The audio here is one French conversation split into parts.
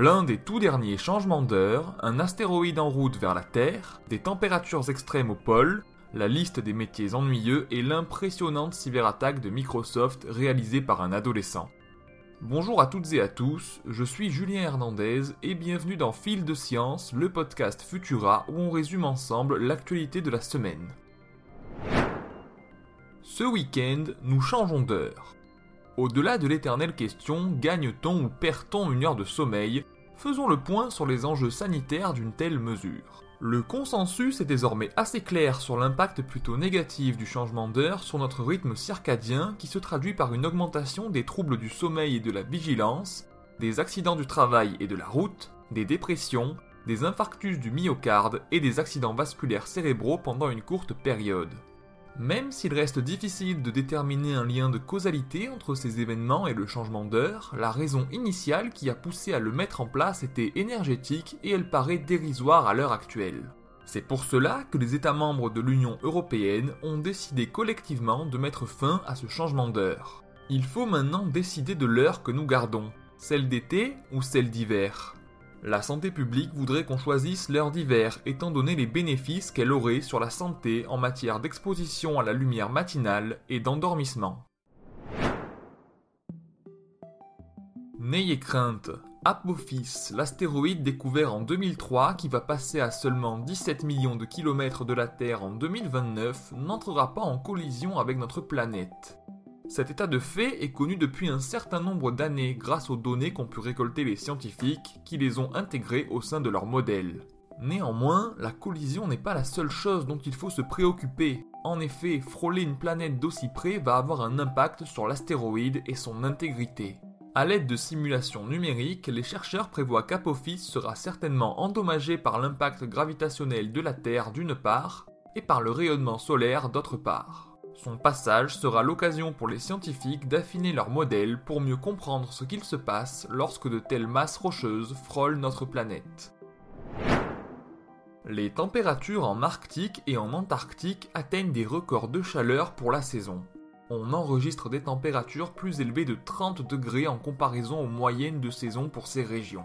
L'un des tout derniers changements d'heure, un astéroïde en route vers la Terre, des températures extrêmes au pôle, la liste des métiers ennuyeux et l'impressionnante cyberattaque de Microsoft réalisée par un adolescent. Bonjour à toutes et à tous, je suis Julien Hernandez et bienvenue dans Fil de Science, le podcast Futura où on résume ensemble l'actualité de la semaine. Ce week-end, nous changeons d'heure. Au-delà de l'éternelle question gagne-t-on ou perd-on une heure de sommeil Faisons le point sur les enjeux sanitaires d'une telle mesure. Le consensus est désormais assez clair sur l'impact plutôt négatif du changement d'heure sur notre rythme circadien qui se traduit par une augmentation des troubles du sommeil et de la vigilance, des accidents du travail et de la route, des dépressions, des infarctus du myocarde et des accidents vasculaires cérébraux pendant une courte période. Même s'il reste difficile de déterminer un lien de causalité entre ces événements et le changement d'heure, la raison initiale qui a poussé à le mettre en place était énergétique et elle paraît dérisoire à l'heure actuelle. C'est pour cela que les États membres de l'Union européenne ont décidé collectivement de mettre fin à ce changement d'heure. Il faut maintenant décider de l'heure que nous gardons, celle d'été ou celle d'hiver. La santé publique voudrait qu'on choisisse l'heure d'hiver, étant donné les bénéfices qu'elle aurait sur la santé en matière d'exposition à la lumière matinale et d'endormissement. N'ayez crainte, Apophis, l'astéroïde découvert en 2003 qui va passer à seulement 17 millions de kilomètres de la Terre en 2029, n'entrera pas en collision avec notre planète. Cet état de fait est connu depuis un certain nombre d'années grâce aux données qu'ont pu récolter les scientifiques qui les ont intégrées au sein de leur modèle. Néanmoins, la collision n'est pas la seule chose dont il faut se préoccuper. En effet, frôler une planète d'aussi près va avoir un impact sur l'astéroïde et son intégrité. A l'aide de simulations numériques, les chercheurs prévoient qu'Apophis sera certainement endommagé par l'impact gravitationnel de la Terre d'une part, et par le rayonnement solaire d'autre part. Son passage sera l'occasion pour les scientifiques d'affiner leurs modèles pour mieux comprendre ce qu'il se passe lorsque de telles masses rocheuses frôlent notre planète. Les températures en Arctique et en Antarctique atteignent des records de chaleur pour la saison. On enregistre des températures plus élevées de 30 degrés en comparaison aux moyennes de saison pour ces régions.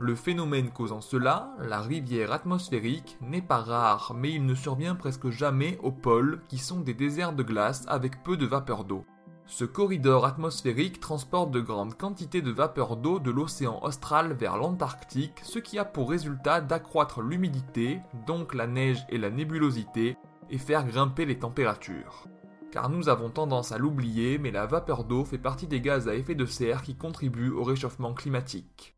Le phénomène causant cela, la rivière atmosphérique, n'est pas rare, mais il ne survient presque jamais aux pôles, qui sont des déserts de glace avec peu de vapeur d'eau. Ce corridor atmosphérique transporte de grandes quantités de vapeur d'eau de l'océan austral vers l'Antarctique, ce qui a pour résultat d'accroître l'humidité, donc la neige et la nébulosité, et faire grimper les températures. Car nous avons tendance à l'oublier, mais la vapeur d'eau fait partie des gaz à effet de serre qui contribuent au réchauffement climatique.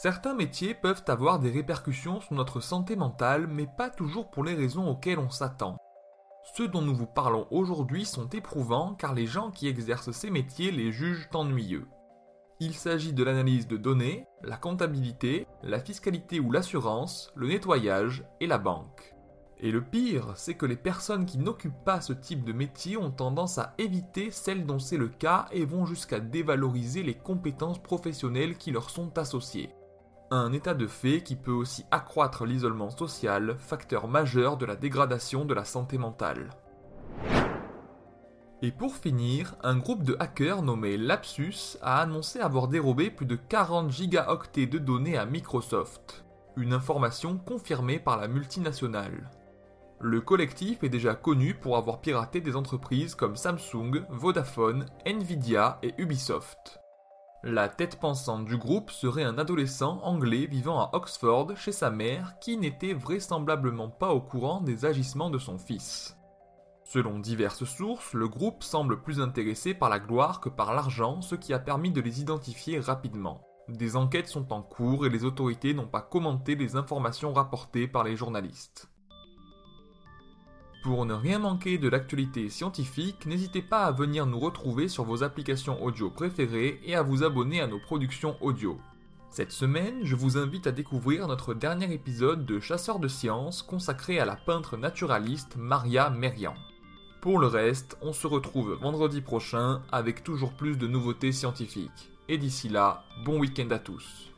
Certains métiers peuvent avoir des répercussions sur notre santé mentale, mais pas toujours pour les raisons auxquelles on s'attend. Ceux dont nous vous parlons aujourd'hui sont éprouvants car les gens qui exercent ces métiers les jugent ennuyeux. Il s'agit de l'analyse de données, la comptabilité, la fiscalité ou l'assurance, le nettoyage et la banque. Et le pire, c'est que les personnes qui n'occupent pas ce type de métier ont tendance à éviter celles dont c'est le cas et vont jusqu'à dévaloriser les compétences professionnelles qui leur sont associées. Un état de fait qui peut aussi accroître l'isolement social, facteur majeur de la dégradation de la santé mentale. Et pour finir, un groupe de hackers nommé Lapsus a annoncé avoir dérobé plus de 40 gigaoctets de données à Microsoft, une information confirmée par la multinationale. Le collectif est déjà connu pour avoir piraté des entreprises comme Samsung, Vodafone, Nvidia et Ubisoft. La tête pensante du groupe serait un adolescent anglais vivant à Oxford chez sa mère qui n'était vraisemblablement pas au courant des agissements de son fils. Selon diverses sources, le groupe semble plus intéressé par la gloire que par l'argent, ce qui a permis de les identifier rapidement. Des enquêtes sont en cours et les autorités n'ont pas commenté les informations rapportées par les journalistes. Pour ne rien manquer de l'actualité scientifique, n'hésitez pas à venir nous retrouver sur vos applications audio préférées et à vous abonner à nos productions audio. Cette semaine, je vous invite à découvrir notre dernier épisode de Chasseurs de sciences consacré à la peintre naturaliste Maria Merian. Pour le reste, on se retrouve vendredi prochain avec toujours plus de nouveautés scientifiques. Et d'ici là, bon week-end à tous.